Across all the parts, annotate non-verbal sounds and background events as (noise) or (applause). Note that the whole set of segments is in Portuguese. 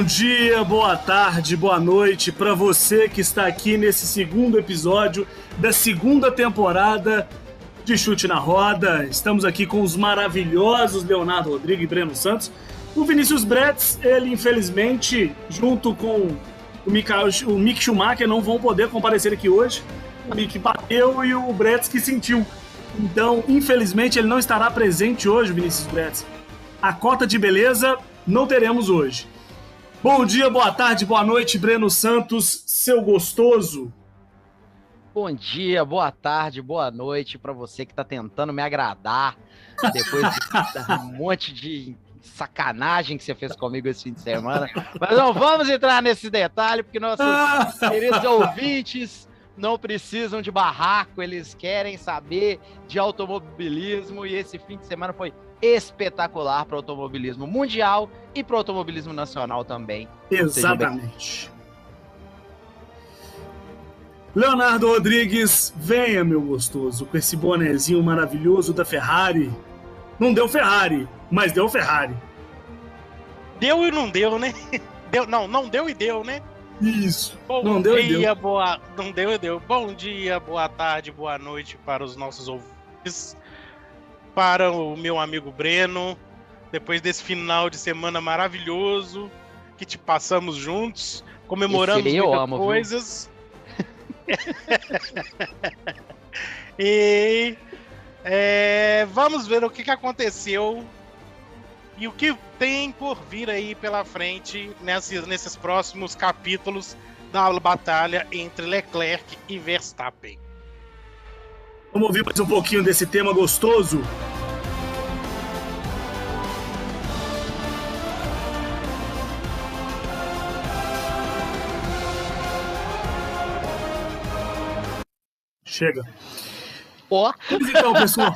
Bom dia, boa tarde, boa noite para você que está aqui nesse segundo episódio da segunda temporada de Chute na Roda. Estamos aqui com os maravilhosos Leonardo Rodrigues e Breno Santos. O Vinícius Bretz, ele infelizmente, junto com o, Mikael, o Mick Schumacher, não vão poder comparecer aqui hoje. O Mick bateu e o Bretz que sentiu. Então, infelizmente, ele não estará presente hoje, Vinícius Bretz. A cota de beleza não teremos hoje. Bom dia, boa tarde, boa noite, Breno Santos, seu gostoso. Bom dia, boa tarde, boa noite para você que está tentando me agradar depois de (laughs) um monte de sacanagem que você fez comigo esse fim de semana. Mas não vamos entrar nesse detalhe, porque nossos (laughs) queridos ouvintes não precisam de barraco, eles querem saber de automobilismo e esse fim de semana foi espetacular para o automobilismo mundial e para o automobilismo nacional também. Exatamente. Leonardo Rodrigues, venha, meu gostoso, com esse bonezinho maravilhoso da Ferrari. Não deu Ferrari, mas deu Ferrari. Deu e não deu, né? (laughs) Deu, não, não deu e deu, né? Isso. Bom não dia, deu e deu. boa. Não deu deu. Bom dia, boa tarde, boa noite para os nossos ouvintes para o meu amigo Breno, depois desse final de semana maravilhoso que te passamos juntos, comemoramos muitas amo, coisas. (laughs) (laughs) e é, vamos ver o que, que aconteceu e o que tem por vir aí pela frente nesses, nesses próximos capítulos da batalha entre Leclerc e Verstappen. Vamos ouvir mais um pouquinho desse tema gostoso? Chega. Ó. Pois então, pessoal.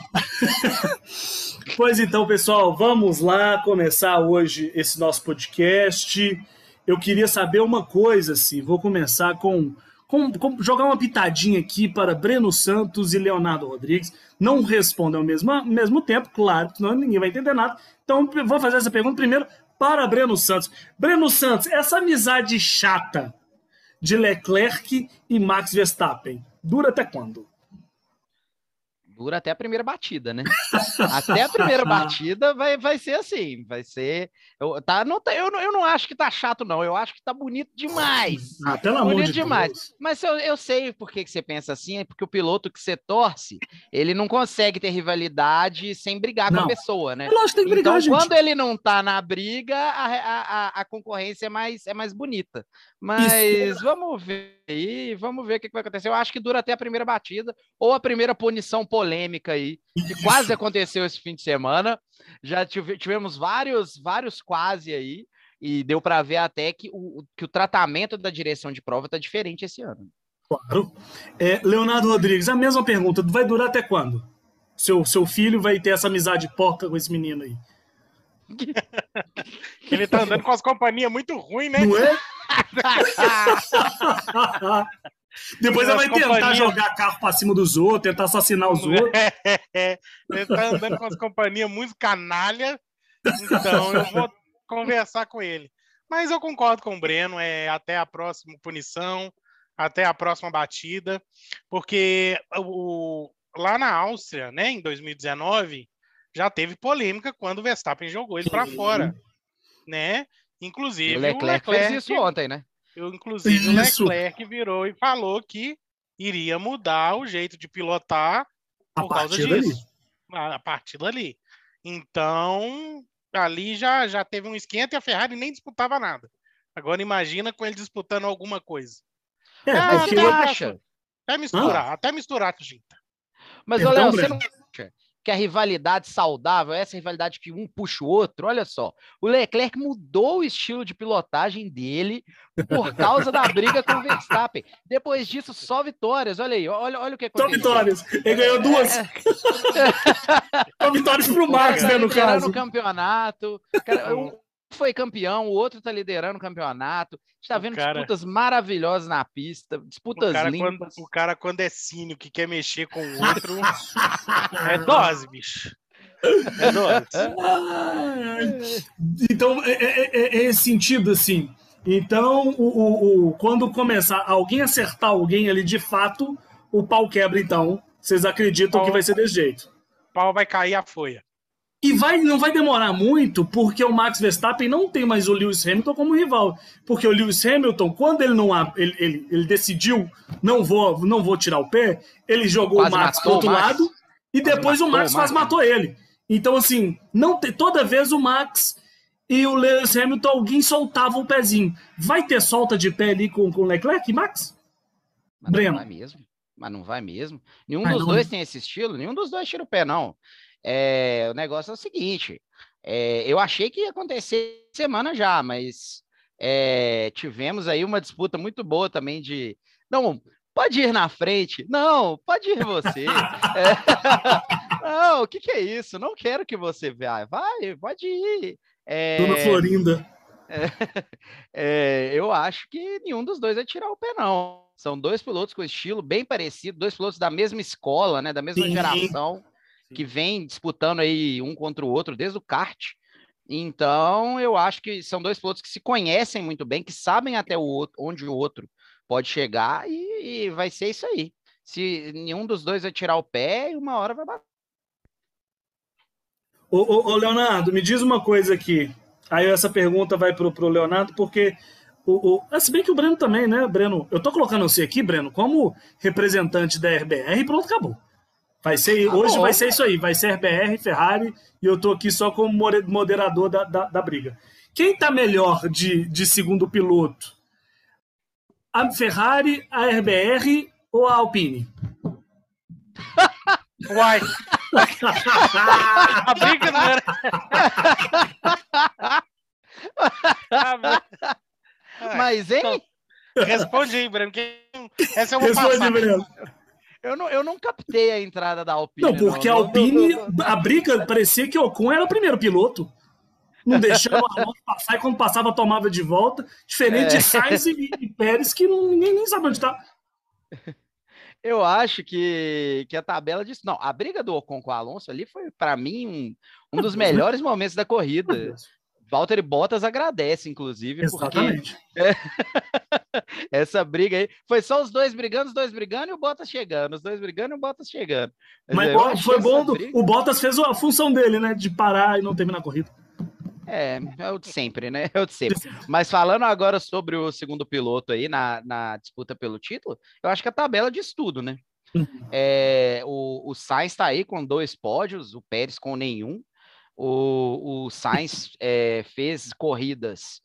(laughs) pois então, pessoal, vamos lá começar hoje esse nosso podcast. Eu queria saber uma coisa, assim, vou começar com com, com, jogar uma pitadinha aqui para Breno Santos e Leonardo Rodrigues. Não respondem ao mesmo, mesmo tempo, claro, senão ninguém vai entender nada. Então, vou fazer essa pergunta primeiro para Breno Santos. Breno Santos, essa amizade chata de Leclerc e Max Verstappen dura até quando? Dura até a primeira batida, né? até a primeira (laughs) batida vai, vai ser assim, vai ser. Eu, tá, não, tá, eu, eu não acho que tá chato, não. Eu acho que tá bonito demais. Ah, pelo bonito amor de demais. Deus. Mas eu, eu sei por que, que você pensa assim, é porque o piloto que você torce, ele não consegue ter rivalidade sem brigar Não. com a pessoa, né? Lógico que tem que brigar, então, gente. quando ele não tá na briga, a, a, a- a concorrência é mais, é mais bonita. Mas vamos ver aí, vamos ver o que, que vai acontecer. Eu acho que dura até a primeira batida, ou a primeira punição polêmica aí, que quase aconteceu esse fim de semana. Já tive- tivemos vários, vários quase aí, e deu para ver até que o, que o tratamento da direção de prova tá diferente esse ano. Claro. É, Leonardo Rodrigues, a mesma pergunta. Vai durar até quando? Seu, seu filho vai ter essa amizade porca com esse menino aí. (laughs) Ele tá andando com as companhias muito ruins, né? Não é? (laughs) Depois ele vai tentar companhias- jogar carro pra cima dos outros, tentar assassinar os (laughs) outros. Ele tá andando com as companhias muito canalha, então eu vou conversar com ele. Mas eu concordo com o Breno, é até a próxima punição, até a próxima batida, porque o, lá na Áustria, né, em 2019, já teve polêmica quando o Verstappen jogou ele para fora, né? Inclusive o Leclerc, fez isso ontem, né? eu, inclusive, Isso. o Leclerc virou e falou que iria mudar o jeito de pilotar A por causa disso. A, a partir dali. Então, ali já, já teve um esquenta e a Ferrari nem disputava nada. Agora imagina com ele disputando alguma coisa. É, Ah, eu- acha? Até misturar, até misturar, gente. Mas, Então, Léo, você não acha que a rivalidade saudável, essa rivalidade que um puxa o outro, olha só, o Leclerc mudou o estilo de pilotagem dele por causa da briga com o Verstappen. Depois disso, só vitórias. Olha aí, olha, olha o que Só aconteceu. vitórias. Ele ganhou duas. É. (laughs) Só vitórias pro Max, Tá né, no caso. o campeonato. Cara, um foi campeão, o outro tá liderando o campeonato. Está O vendo cara- disputas maravilhosas na pista, O disputas cara, quando, o cara, quando é cínico que quer mexer com o outro, (laughs) é dose, bicho. É Norris. (laughs) Então, é, é, é, é esse sentido, assim. Então, o, o, o, quando começar alguém acertar alguém ali de fato, o pau quebra, então. Vocês acreditam Pau- que vai ser desse jeito. O pau vai cair a folha. E vai, não vai demorar muito, porque o Max Verstappen não tem mais o Lewis Hamilton como rival. Porque o Lewis Hamilton, quando ele não ele, ele, ele decidiu não vou, não vou tirar o pé, ele jogou Quase o Max matou outro Max. lado e Quase depois o Max quase matou ele. Então, assim, não te- toda vez o Max e o Lewis Hamilton, alguém soltava o pezinho. Vai ter solta de pé ali com o Leclerc, Max? Mas Breno. não vai mesmo. Mas não vai mesmo. Nenhum dos não. dois tem esse estilo, nenhum dos dois tira o pé, não. É, o negócio é o seguinte: é, eu achei que ia acontecer semana já, mas é, tivemos aí uma disputa muito boa também de. Não, pode ir na frente. Não, pode ir você. (laughs) É, não, o que, que é isso? Não quero que você vá. Vai, pode ir. É, Dona Florinda. (laughs) é, eu acho que nenhum dos dois vai tirar o pé, não. São dois pilotos com estilo bem parecido, dois pilotos da mesma escola, né, da mesma Sim. geração, que vem disputando aí um contra o outro desde o kart. Então, eu acho que são dois pilotos que se conhecem muito bem, que sabem até o outro, onde o outro pode chegar, e, e vai ser isso aí. Se nenhum dos dois vai tirar o pé, uma hora vai bater. Ô, ô, ô, Leonardo, me diz uma coisa aqui. Aí essa pergunta vai pro, pro Leonardo, porque. O, o, ah, se bem que o Breno também, né, Breno? Eu tô colocando você aqui, Breno, como representante da RBR e pronto, acabou. Vai ser, Tá hoje bom. vai ser isso aí, vai ser RBR, Ferrari, e eu tô aqui só como moderador da, da, da briga. Quem tá melhor de, de segundo piloto? A Ferrari, a RBR ou a Alpine? (laughs) Uai. (laughs) A briga não era. (laughs) A briga- Ai, Mas, hein? Responde aí, Breno. Essa eu vou Responde, passar. Breno. Eu não, eu não captei a entrada da Alpine. Não, porque a Não, não, Alpine, a briga parecia que o Ocon era o primeiro piloto. Não deixava a moto passar e quando passava tomava de volta. Diferente É. de Sainz e, e Pérez, que não, ninguém nem sabe onde tá. (laughs) Eu acho que, que a tabela disso. Não, a briga do Ocon com o Alonso ali foi, para mim, um, um dos melhores momentos da corrida. Valtteri Bottas agradece, inclusive, porque Exatamente. (laughs) essa briga aí foi só os dois brigando, os dois brigando e o Bottas chegando, os dois brigando e o Bottas chegando. Mas foi bom. briga- o Bottas fez a função dele, né? De parar e não terminar a corrida. É, é o de sempre, né? É o de sempre. (laughs) Mas falando agora sobre o segundo piloto aí na, na disputa pelo título, eu acho que a tabela diz tudo, né? Uhum. É, o, o Sainz está aí com dois pódios, o Pérez com nenhum. O, o Sainz é, fez corridas.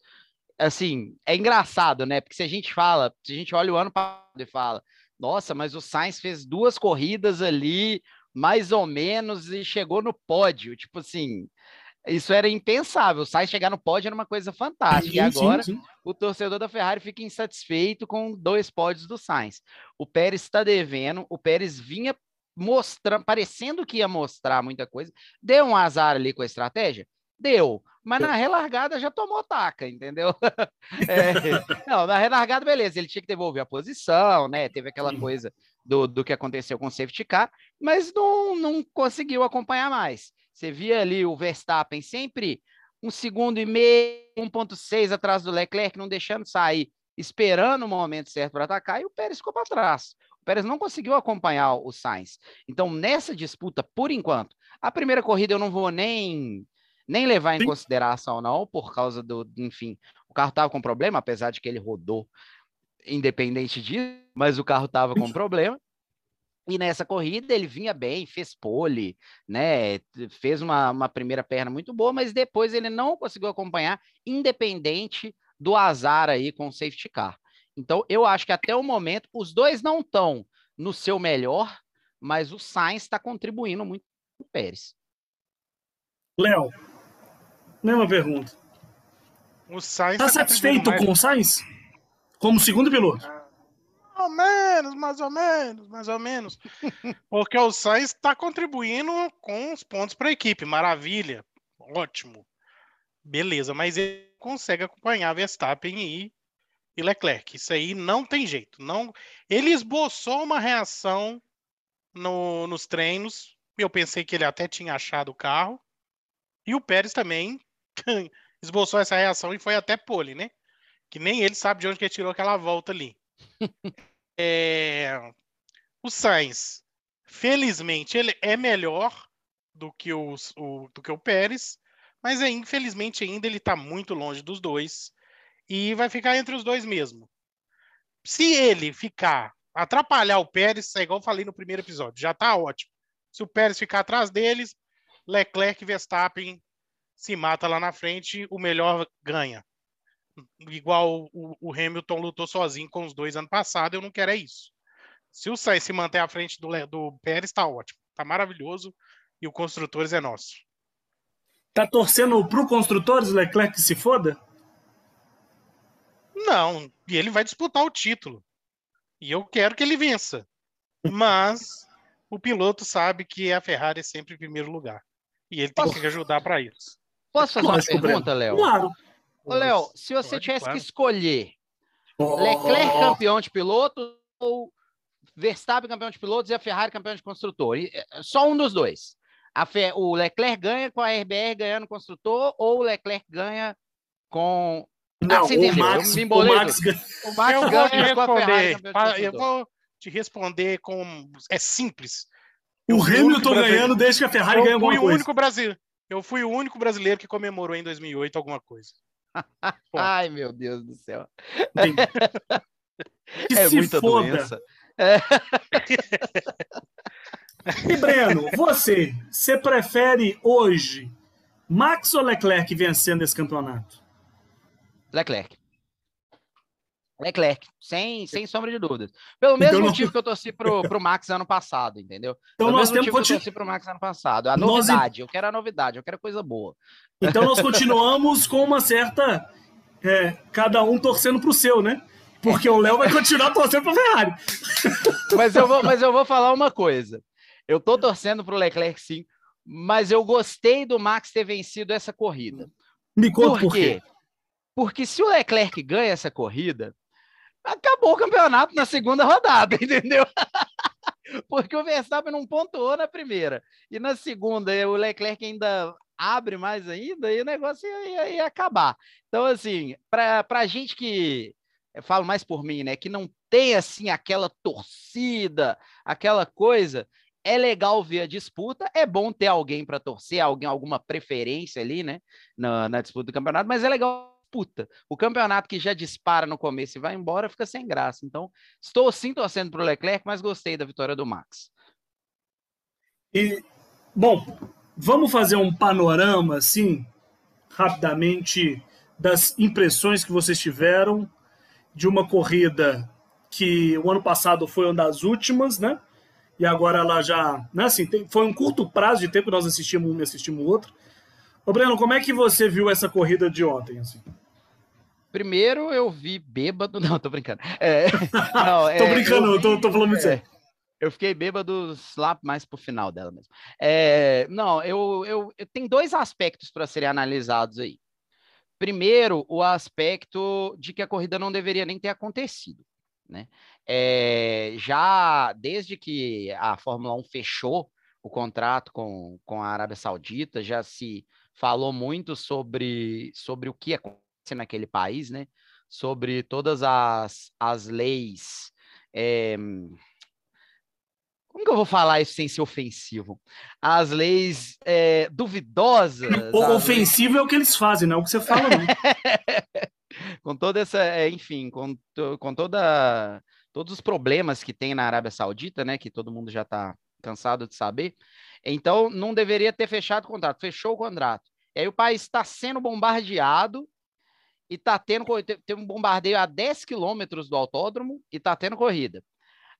Assim, é engraçado, né? Porque se a gente fala, se a gente olha o ano passado e fala, nossa, mas o Sainz fez duas corridas ali, mais ou menos, e chegou no pódio. Tipo assim, isso era impensável. O Sainz chegar no pódio era uma coisa fantástica. e Sim, agora sim, sim. o torcedor da Ferrari fica insatisfeito com dois pódios do Sainz. O Pérez está devendo, o Pérez vinha mostrando, parecendo que ia mostrar muita coisa. Deu um azar ali com a estratégia? Deu. Mas na relargada já tomou taca, entendeu? (laughs) É, não, na relargada, beleza, ele tinha que devolver a posição, né? Teve aquela coisa do, do que aconteceu com o safety car, mas não, não conseguiu acompanhar mais. Você via ali o Verstappen sempre um segundo e meio, 1.6 atrás do Leclerc, não deixando sair, esperando o momento certo para atacar, e o Pérez ficou para trás. O Pérez não conseguiu acompanhar o Sainz. Então, nessa disputa, por enquanto, a primeira corrida eu não vou nem, nem levar em Sim. consideração, não, por causa do, enfim, o carro estava com problema, apesar de que ele rodou independente disso, mas o carro estava com problema. E nessa corrida ele vinha bem, fez pole, né? Fez uma, uma primeira perna muito boa, mas depois ele não conseguiu acompanhar, independente do azar aí com o safety car. Então, eu acho que até o momento os dois não estão no seu melhor, mas o Sainz está contribuindo muito com o Pérez. Léo, mesma pergunta. O Sainz Tá tá satisfeito com o Sainz? Como segundo piloto? Mais ou menos, mais ou menos, mais ou menos. (laughs) Porque o Sainz está contribuindo com os pontos para a equipe. Maravilha. Ótimo. Beleza, mas ele consegue acompanhar Verstappen e, e Leclerc. Isso aí não tem jeito. Não, ele esboçou uma reação no- nos treinos Eu pensei que ele até tinha achado o carro. E o Pérez também (laughs) esboçou essa reação e foi até pole, né? Que nem ele sabe de onde que ele tirou aquela volta ali. (laughs) é... O Sainz, felizmente, ele é melhor do que, os, o, do que o Pérez, mas é, infelizmente ainda ele está muito longe dos dois e vai ficar entre os dois mesmo. Se ele ficar, atrapalhar o Pérez, é igual eu falei no primeiro episódio, já está ótimo. Se o Pérez ficar atrás deles, Leclerc e Verstappen se mata lá na frente, o melhor ganha. Igual o, o Hamilton lutou sozinho com os dois ano passado, eu não quero é isso. Se o Sainz se manter à frente do, do Pérez, está ótimo. Está maravilhoso. E o Construtores é nosso. Tá torcendo pro Construtores, Leclerc que se foda? Não, e ele vai disputar o título. E eu quero que ele vença. Mas o piloto sabe que a Ferrari é sempre em primeiro lugar. E ele tem que ajudar para isso. Posso fazer Lógico, uma pergunta, Léo? Claro. Ô, Léo, se você Pode, tivesse claro. que escolher oh. Leclerc campeão de piloto ou Verstappen campeão de pilotos e a Ferrari campeão de construtor, é, só um dos dois. Fe... O Leclerc ganha com a RBR ganhando construtor ou o Leclerc ganha com não, o Max, o Max, o Max eu vou te responder. Eu vou te responder com. É simples. O Hamilton ganhando desde que a Ferrari ganhou alguma coisa. Único brasileiro, eu fui o único brasileiro que comemorou em 2008 alguma coisa. (laughs) Ai, meu Deus do céu. (laughs) que é muita foda. doença. É. (laughs) E Breno, você, você prefere hoje Max ou Leclerc vencendo esse campeonato? Leclerc. Leclerc, sem, sem sombra de dúvidas. Pelo então mesmo então, motivo não... (laughs) que eu torci pro, pro Max ano passado, entendeu? Então Pelo nós mesmo motivo que eu torci pro Max ano passado. A novidade, nós... eu quero a novidade, eu quero coisa boa. Então nós (laughs) continuamos com uma certa. É, cada um torcendo pro seu, né? Porque o Léo vai continuar torcendo pro Ferrari. (laughs) Mas eu, vou, mas eu vou falar uma coisa. Eu tô torcendo pro Leclerc, sim, mas eu gostei do Max ter vencido essa corrida. Me conta por, quê? Por quê? Porque se o Leclerc ganha essa corrida, acabou o campeonato na segunda rodada, (laughs) entendeu? Porque o Verstappen não pontuou na primeira. E na segunda, o Leclerc ainda abre mais ainda e o negócio ia, ia acabar. Então, assim, para a gente que. Eu falo mais por mim, né? Que não tem, assim, aquela torcida, aquela coisa. É legal ver a disputa, é bom ter alguém para torcer, alguém, alguma preferência ali, né? Na, na disputa do campeonato, mas é legal disputa. O campeonato que já dispara no começo e vai embora fica sem graça. Então, estou sim torcendo para o Leclerc, mas gostei da vitória do Max. E, bom, vamos fazer um panorama, assim, rapidamente, das impressões que vocês tiveram de uma corrida que o ano passado foi uma das últimas, né? E agora ela já, né, assim, tem, foi um curto prazo de tempo nós assistimos um e assistimos o outro. Ô, Breno, como é que você viu essa corrida de ontem, assim? Primeiro eu vi bêbado. (laughs) Não, tô brincando. É, (laughs) não, tô é, brincando, vi, tô, tô falando é, sério. Eu fiquei bêbado lá mais pro final dela mesmo. É, não, eu, eu, eu tenho dois aspectos para serem analisados aí. Primeiro, o aspecto de que a corrida não deveria nem ter acontecido. Né? É, já desde que a Fórmula 1 fechou o contrato com, com a Arábia Saudita, já se falou muito sobre, sobre o que aconteceu naquele país, né? Sobre todas as, as leis. É... Como que eu vou falar isso sem ser ofensivo? As leis é, duvidosas. O ofensivo é o que eles fazem, não é o que você fala, não. (laughs) com toda essa, é, enfim, com, com toda todos os problemas que tem na Arábia Saudita, né? Que todo mundo já está cansado de saber. Então, não deveria ter fechado o contrato. Fechou o contrato. E aí o país está sendo bombardeado e tá tendo tem um bombardeio a 10 quilômetros do autódromo e tá tendo corrida.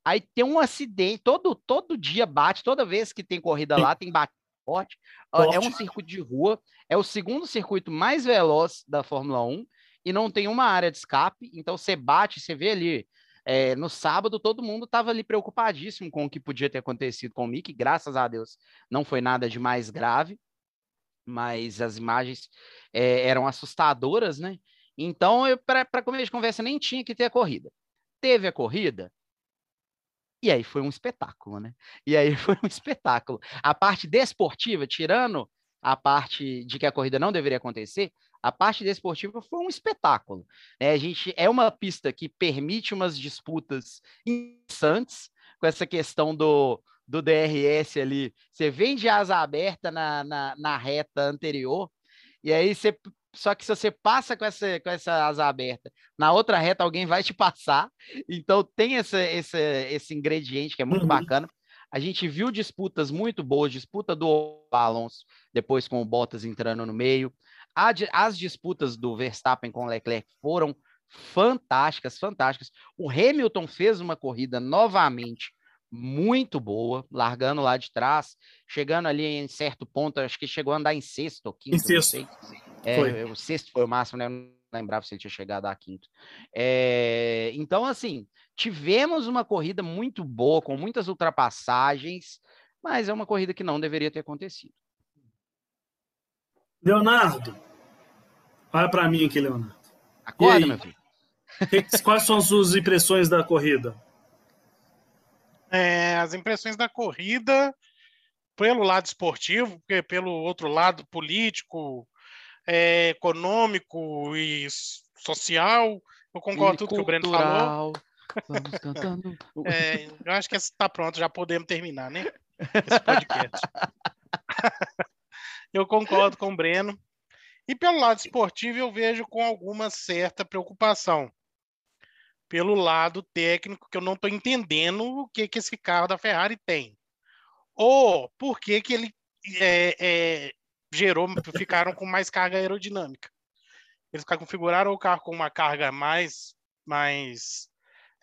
Aí tem um acidente, todo, todo dia bate, toda vez que tem corrida lá, tem bate forte. É um circuito de rua, é o segundo circuito mais veloz da Fórmula 1 e não tem uma área de escape, então você bate, você vê ali. É, no sábado, todo mundo estava ali preocupadíssimo com o que podia ter acontecido com o Mick, graças a Deus não foi nada de mais grave, mas as imagens é, eram assustadoras, né? Então, para começo de conversa, nem tinha que ter a corrida. Teve a corrida, E aí foi um espetáculo, né? E aí (laughs) foi um espetáculo. A parte desportiva, tirando a parte de que a corrida não deveria acontecer, a parte desportiva foi um espetáculo. Né? A gente é uma pista que permite umas disputas interessantes com essa questão do, do DRS ali. Você vem de asa aberta na, na, na reta anterior, e aí você só que se você passa com essa, com essa asa aberta, na outra reta alguém vai te (laughs) passar. Então tem essa, esse, esse ingrediente que é muito uhum. bacana. A gente viu disputas muito boas, disputa do Alonso, depois com o Bottas entrando no meio. As disputas do Verstappen com o Leclerc foram fantásticas, fantásticas. O Hamilton fez uma corrida novamente muito boa, largando lá de trás, chegando ali em certo ponto, acho que chegou a andar em sexto ou quinto. Em sexto. É, o sexto foi o máximo, né? Eu não lembrava se ele tinha chegado a quinto. É, então, assim, tivemos uma corrida muito boa, com muitas ultrapassagens, mas é uma corrida que não deveria ter acontecido. Leonardo, olha para mim aqui, Leonardo. Acorda, meu filho. Quais são as suas impressões da corrida? É, as impressões da corrida, pelo lado esportivo, porque pelo outro lado político, é, econômico e social, eu concordo com tudo que o Breno falou. Vamos cantando. (laughs) é, eu acho que está pronto, já podemos terminar, né? Esse podcast. (laughs) eu concordo com o Breno. E pelo lado esportivo, eu vejo com alguma certa preocupação pelo lado técnico, que eu não estou entendendo o que, que esse carro da Ferrari tem. Ou por que, que ele é, é, gerou, ficaram com mais carga aerodinâmica. Eles configuraram o carro com uma carga mais, mais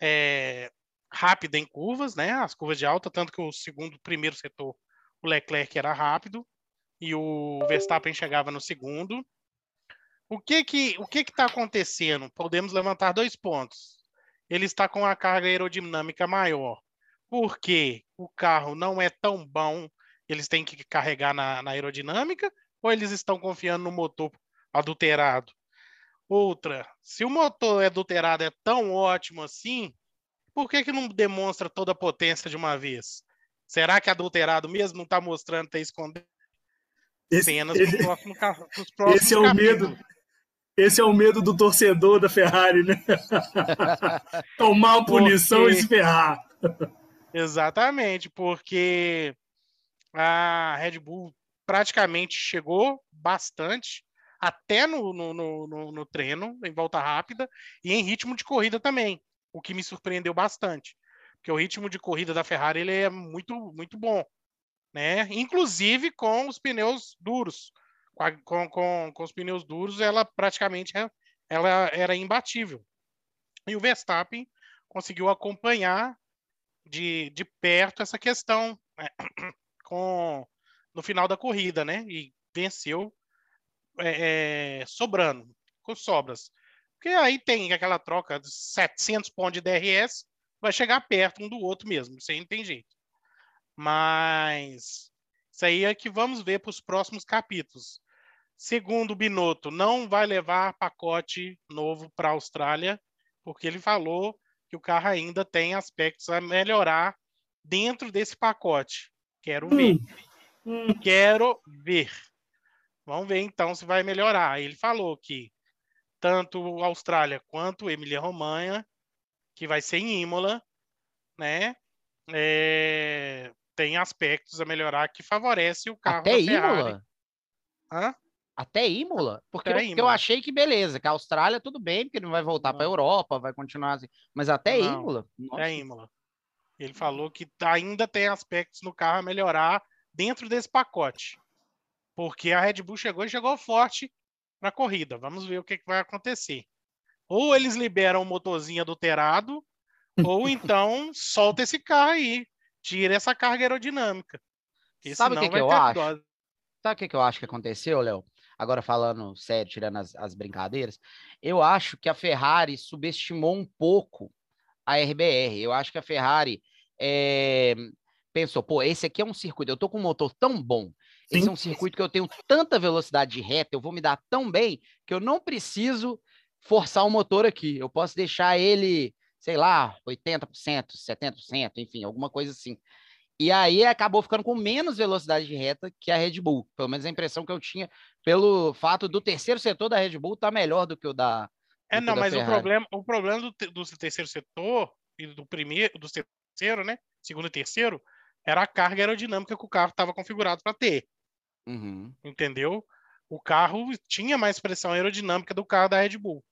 é, rápida em curvas, né? As curvas de alta, tanto que o segundo, primeiro setor, o Leclerc era rápido e o Verstappen chegava no segundo. O que que o que está acontecendo? Podemos levantar dois pontos ele está com a carga aerodinâmica maior. Porque o carro não é tão bom, eles têm que carregar na, na aerodinâmica, ou eles estão confiando no motor adulterado? Outra, se o motor adulterado é tão ótimo assim, por que, que não demonstra toda a potência de uma vez? Será que adulterado mesmo não está mostrando, está escondendo esse, cenas esse, (laughs) próximos Esse é o medo. Esse é o medo do torcedor da Ferrari, né? (laughs) Tomar uma punição porque... e se ferrar. Exatamente, porque a Red Bull praticamente chegou bastante, até no, no, no, no, treino, em volta rápida, e em ritmo de corrida também, o que me surpreendeu bastante. Porque o ritmo de corrida da Ferrari ele é muito, muito bom. Né? Inclusive com os pneus duros com, com, com os pneus duros, ela praticamente é, ela era imbatível. E o Verstappen conseguiu acompanhar de, de perto essa questão né, com, no final da corrida, né? E venceu é, é, sobrando, com sobras. Porque aí tem aquela troca de 700 pontos de DRS, vai chegar perto um do outro mesmo, isso aí não tem jeito. Mas isso aí é que vamos ver para os próximos capítulos. Segundo o Binotto, não vai levar pacote novo para a Austrália, porque ele falou que o carro ainda tem aspectos a melhorar dentro desse pacote. Quero ver. Hum. Hum. Quero ver. Vamos ver então se vai melhorar. Ele falou que tanto a Austrália quanto Emília Romanha, que vai ser em Imola, né? É, tem aspectos a melhorar que favorece o carro Até da Ferrari. Imola? Hã? Até Imola? Porque, até Imola. eu achei que beleza, que a Austrália tudo bem, porque não vai voltar para a Europa, vai continuar assim. Mas até não, Imola? Nossa. Até Imola. Ele falou que ainda tem aspectos no carro a melhorar dentro desse pacote. Porque a Red Bull chegou e chegou forte na corrida. Vamos ver o que, que vai acontecer. Ou eles liberam o motorzinho adulterado, ou (laughs) então solta esse carro aí, tira essa carga aerodinâmica. Sabe o que, que eu acho? Dose. Sabe o que, que eu acho que aconteceu, Léo? agora falando sério, tirando as, as brincadeiras, eu acho que a Ferrari subestimou um pouco a RBR. Eu acho que a Ferrari é, pensou, pô, esse aqui é um circuito, eu tô com um motor tão bom, esse Sim. é um circuito que eu tenho tanta velocidade de reta, eu vou me dar tão bem que eu não preciso forçar o motor aqui. Eu posso deixar ele sei lá, 80%, 70%, enfim, alguma coisa assim. E aí acabou ficando com menos velocidade de reta que a Red Bull. Pelo menos a impressão que eu tinha pelo fato do terceiro setor da Red Bull estar tá melhor do que o da. É, não, mas o problema, o problema do, do terceiro setor e do primeiro, do terceiro, né? Segundo e terceiro, era a carga aerodinâmica que o carro estava configurado para ter. Uhum. Entendeu? O carro tinha mais pressão aerodinâmica do carro da Red Bull.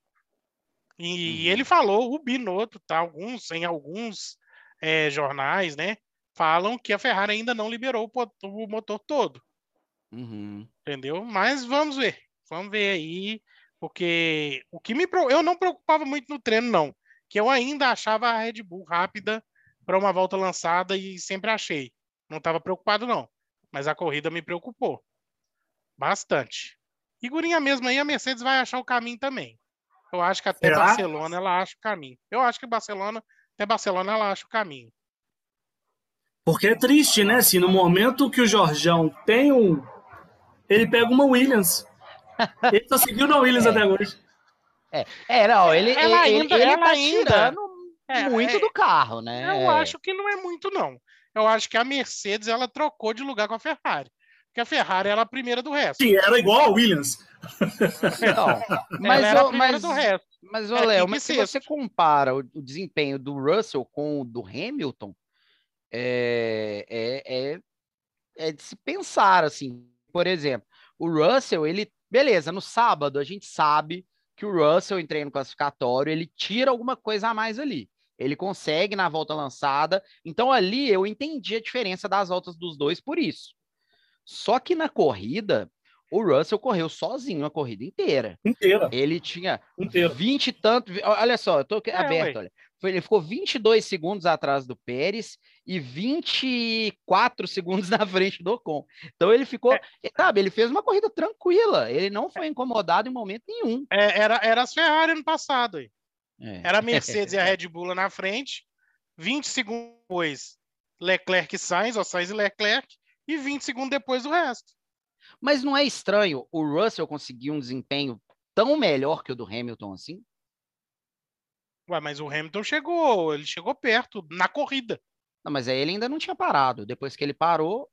E, uhum. ele falou, o Binotto, tá? Alguns, em alguns é, jornais, né? Falam que a Ferrari ainda não liberou o, o motor todo. Uhum. Entendeu? Mas vamos ver. Vamos ver aí. Porque o que me eu não preocupava muito no treino, não. Que eu ainda achava a Red Bull rápida para uma volta lançada e sempre achei. Não estava preocupado, não. Mas a corrida me preocupou. Bastante. Figurinha mesmo aí, a Mercedes vai achar o caminho também. Eu acho que até Será? Barcelona ela acha o caminho. Eu acho que Barcelona, até Barcelona ela acha o caminho. Porque é triste, né? Se no momento que o Jorjão tem um. Ele pega uma Williams. Ele só seguiu na Williams é. até hoje. É, é não, ele, ela ele, ainda, ele ela tá ainda, tirando é, muito é, do carro, né? Eu acho que não é muito, não. Eu acho que a Mercedes ela trocou de lugar com a Ferrari. Porque a Ferrari era a primeira do resto. Sim, era igual a Williams. Não, (laughs) mas, era a mas, do resto. Mas, ô, Léo, mas se você compara o, o, desempenho do Russell com o do Hamilton, é, é, é, é de se pensar, assim. Por exemplo, o Russell, ele, beleza, no sábado a gente sabe que o Russell, em treino classificatório, ele tira alguma coisa a mais ali. Ele consegue na volta lançada. Então, ali eu entendi a diferença das voltas dos dois por isso. Só que na corrida, o Russell correu sozinho a corrida inteira. Inteira. Ele tinha inteira. 20 e tanto. Olha só, eu tô é, aberto, olha. Ele ficou 22 segundos atrás do Pérez e 24 segundos (laughs) na frente do Ocon. Então ele ficou, é. sabe, ele fez uma corrida tranquila. Ele não foi incomodado em momento nenhum. É, era, era as Ferrari ano passado. Aí. É. Era a (laughs) Mercedes e a Red Bull na frente. 20 segundos depois, Leclerc e Sainz, ou Sainz e Leclerc, e 20 segundos depois o resto. Mas não é estranho o Russell conseguir um desempenho tão melhor que o do Hamilton assim? Ué, mas o Hamilton chegou, ele chegou perto na corrida. Não, mas aí ele ainda não tinha parado. Depois que ele parou.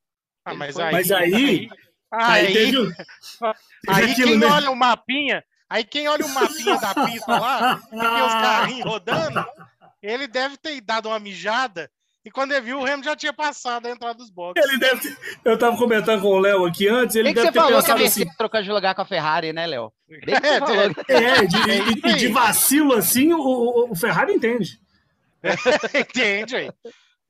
Ah, ele mas, foi... aí, mas aí. Aí, aí, aí, teve, (laughs) aí quem mesmo. olha o mapinha, Aí quem olha o mapinha da pista lá, e os carrinhos rodando, ele deve ter dado uma mijada. E quando ele viu, o Remo já tinha passado a entrada dos boxes. Ele deve ter... Eu tava comentando com o Léo aqui antes, ele Bem deve que você ter falou que a Mercedes assim... trocou de lugar com a Ferrari, né, Léo? (laughs) É, é, de, de, de, vacilo assim, o, o Ferrari entende. (laughs) entende, aí.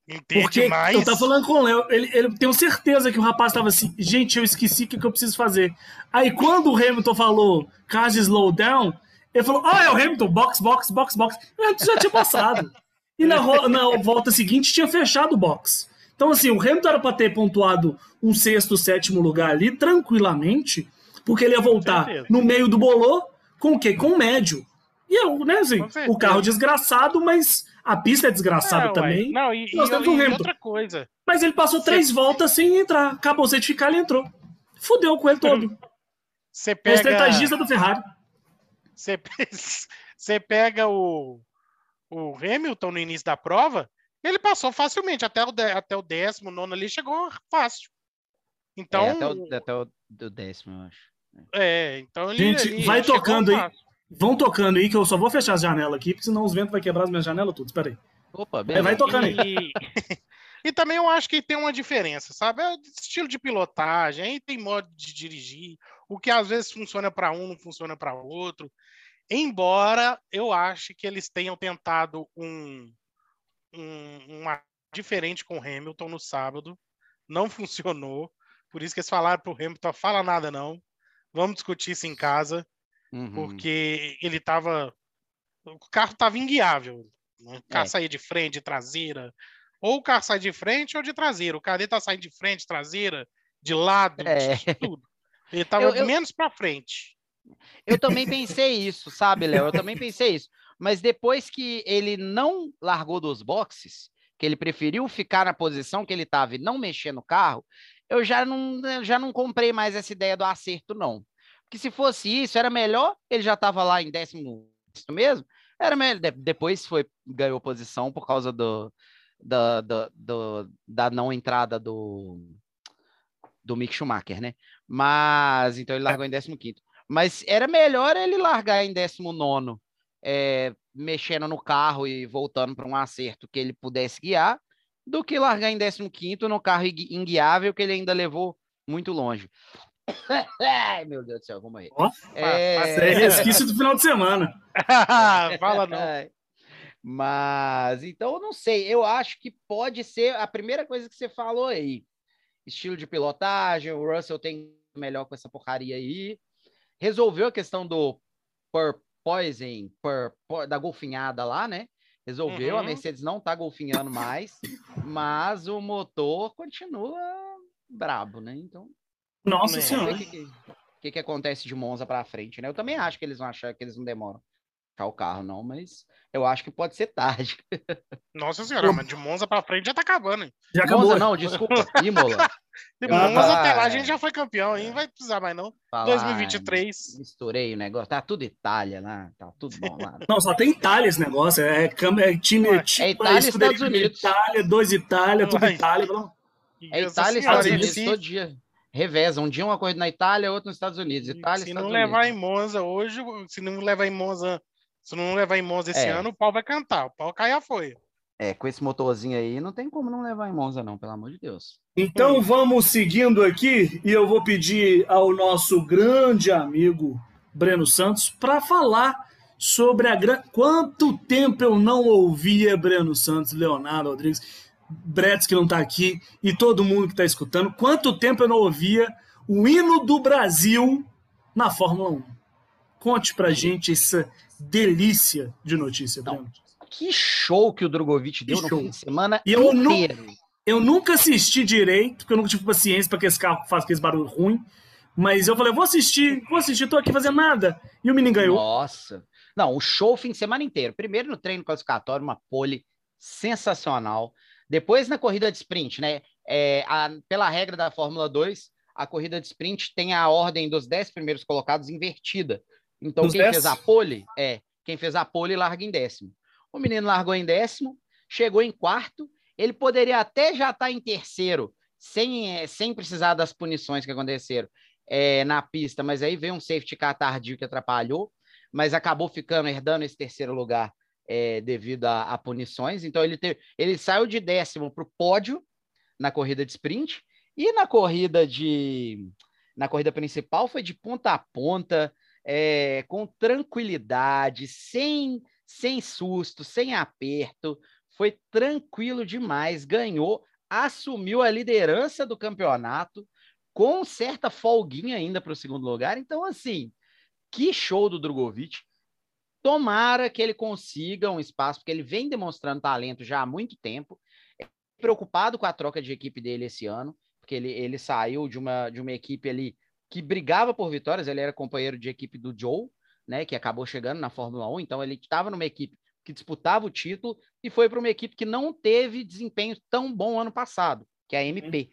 Entende Porque mais. eu tava falando com o Léo, ele, ele tenho certeza que o rapaz tava assim, gente, eu esqueci o que, que eu preciso fazer. Aí quando o Hamilton falou caso slow down, ele falou, ah, é o Hamilton, box, box, box, box. O Hamilton já tinha passado. E na, na volta seguinte tinha fechado o box. Então, assim, o Hamilton era para ter pontuado um sexto, sétimo lugar ali, tranquilamente, porque ele ia voltar no meio do bolô com o quê? Com o médio. E eu, né, assim, o carro desgraçado, mas a pista é desgraçada é, também. Não, e, nós temos um Hamilton. outra coisa. Mas ele passou três voltas sem entrar. Acabou o certificado, ele entrou. Fudeu com ele (laughs) todo. Você pega... O estrategista do Ferrari. Você, você (laughs) pega o, o Hamilton no início da prova, ele passou facilmente. Até o, até o décimo, nono ali, chegou fácil. Então... É, até, o, até o, décimo, eu acho. É, então ele. Gente, ele vai tocando aí. Fácil. Vão tocando aí, que eu só vou fechar as janelas aqui, porque senão os ventos vão quebrar as minhas janelas tudo. Espera aí. Opa, beleza. vai tocando aí. E... (laughs) e também eu acho que tem uma diferença, sabe? É estilo de pilotagem, aí tem modo de dirigir. O que às vezes funciona para um, não funciona para outro. Embora eu ache que eles tenham tentado um, um uma diferente com o Hamilton no sábado, não funcionou. Por isso que eles falaram para o Hamilton: fala nada não, vamos discutir isso em casa uhum. porque ele estava. O carro estava inguiável. Né? O carro é. saía de frente, de traseira. Ou o carro sai de frente ou de traseira. O carro dele tá saindo de frente, traseira, de lado, é. de tudo. Ele estava eu... menos para frente. Eu também pensei isso, sabe, Léo? Eu também pensei isso. Mas depois que ele não largou dos boxes, que ele preferiu ficar na posição que ele estava e não mexer no carro, eu já não, já não comprei mais essa ideia do acerto, não que se fosse isso, era melhor, ele já estava lá em décimo mesmo, Era melhor. Depois foi, ganhou posição por causa do, da, da, do, da não entrada do, do Mick Schumacher, né? Mas então ele largou em 15. Mas era melhor ele largar em 19, é, mexendo no carro e voltando para um acerto que ele pudesse guiar, do que largar em 15 no carro inguiável que ele ainda levou muito longe. Ai, meu Deus do céu, morrer. Oh, é... é resquício do final de semana. (laughs) Fala não. Mas, então, eu não sei. Eu acho que pode ser a primeira coisa que você falou aí. Estilo de pilotagem, o Russell tem melhor com essa porcaria aí. Resolveu a questão do per poison, per, per, da golfinhada lá, né? Resolveu, uhum. a Mercedes não tá golfinhando mais, mas o motor continua brabo, né? Então. Nossa Senhora. O que, que, que, que acontece de Monza para frente, né? Eu também acho que eles vão achar que eles não demoram o carro, não, mas eu acho que pode ser tarde. (laughs) Nossa senhora, mas de Monza pra frente já tá acabando. Hein? Já acabou. Monza não, desculpa, Imola. (laughs) de Monza até lá a gente já foi campeão, hein? Não vai precisar mais não. Falar, 2023. Misturei o negócio, tá tudo Itália lá, tá tudo bom lá. (laughs) Não, só tem Itália esse negócio, é, é time... É, é Itália e Estados Unidos. Itália, dois Itália, tudo. Itália. É Itália e Estados Unidos todo dia reveza. Um dia uma coisa na Itália, outra nos Estados Unidos. Itália, se Estados não levar Unidos. em Monza hoje, se não levar em Monza se não levar em Monza esse é. ano, o pau vai cantar. O pau cai a folha. É, com esse motorzinho aí, não tem como não levar em Monza, não, pelo amor de Deus. Então vamos seguindo aqui e eu vou pedir ao nosso grande amigo Breno Santos para falar sobre a grande. Quanto tempo eu não ouvia Breno Santos, Leonardo Rodrigues, Bretes que não está aqui e todo mundo que está escutando. Quanto tempo eu não ouvia o hino do Brasil na Fórmula 1? Conte pra gente essa delícia de notícia, Bruno. Que show que o Drogovic deu que no show. fim de semana e eu inteiro. Nu eu nunca assisti direito, porque eu nunca tive paciência para que esse carro faça aquele barulho ruim. Mas eu falei, vou assistir, vou assistir, tô aqui fazendo nada. E o menino ganhou. Nossa. Não, o show o fim de semana inteiro. Primeiro no treino classificatório, uma pole sensacional. Depois na corrida de sprint, né? É, a, pela regra da Fórmula 2, a corrida de sprint tem a ordem dos 10 primeiros colocados invertida. Então, Nos quem dez? fez a pole, é, quem fez a pole larga em décimo. O menino largou em décimo, chegou em quarto, ele poderia até já estar tá em terceiro, sem, é, sem precisar das punições que aconteceram é, na pista, mas aí veio um safety car tardio que atrapalhou, mas acabou ficando, herdando esse terceiro lugar é, devido a, a, punições. Então, ele, teve, ele saiu de décimo para o pódio na corrida de sprint, e na corrida de na corrida principal foi de ponta a ponta, é, com tranquilidade, sem, sem susto, sem aperto, foi tranquilo demais, ganhou, assumiu a liderança do campeonato, com certa folguinha ainda para o segundo lugar. Então, assim, que show do Drogovic. Tomara que ele consiga um espaço, porque ele vem demonstrando talento já há muito tempo. É preocupado com a troca de equipe dele esse ano, porque ele, ele saiu de uma, de uma equipe ali que brigava por vitórias, ele era companheiro de equipe do Joe, né, que acabou chegando na Fórmula 1, então ele estava numa equipe que disputava o título e foi para uma equipe que não teve desempenho tão bom ano passado, que é a MP.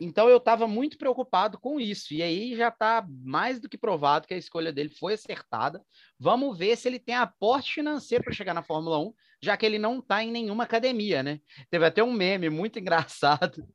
Então eu estava muito preocupado com isso. E aí já está mais do que provado que a escolha dele foi acertada. Vamos ver se ele tem aporte financeiro para chegar na Fórmula 1, já que ele não está em nenhuma academia, né? Teve até um meme muito (laughs) engraçado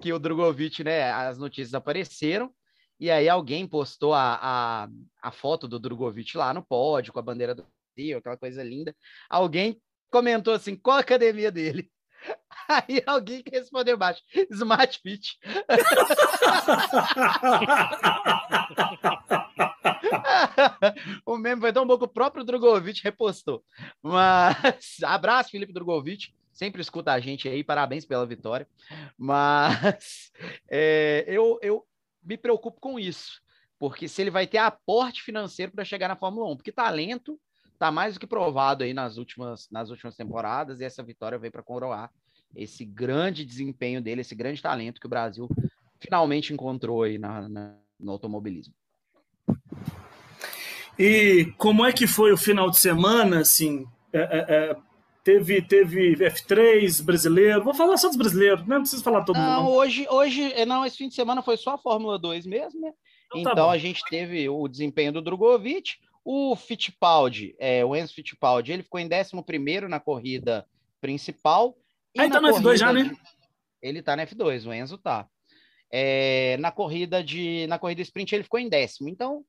que o Drogovic, né? As notícias apareceram e aí alguém postou a, a, a foto do Drogovic lá no pódio, com a bandeira do Brasil, aquela coisa linda. Alguém comentou assim, qual a academia dele? (laughs) Aí alguém respondeu baixo, Smart Fit. (laughs) o meme foi tão bom que o próprio Drogovic repostou. Mas (laughs) abraço, Felipe Drogovic. Sempre escuta a gente aí, parabéns pela vitória. Mas é, eu, eu, me preocupo com isso, porque se ele vai ter aporte financeiro para chegar na Fórmula 1, porque talento está mais do que provado aí nas últimas, nas últimas temporadas, e essa vitória veio para coroar esse grande desempenho dele, esse grande talento que o Brasil finalmente encontrou aí na, na, no automobilismo. E como é que foi o final de semana, assim, é, é, é Teve, teve F3 brasileiro. Vou falar só dos brasileiros, não precisa falar todo não, mundo. Não, hoje, hoje, é, não, esse fim de semana foi só a Fórmula 2 mesmo, né? Então, tá então a gente teve o desempenho do Drogovic, O Fittipaldi, é, o Enzo Fittipaldi, ele ficou em 11 na corrida principal. E ah, tá no F2 já, né? De... Ele tá no F2, o Enzo tá. É, na corrida de na corrida sprint ele ficou em décimo. Então,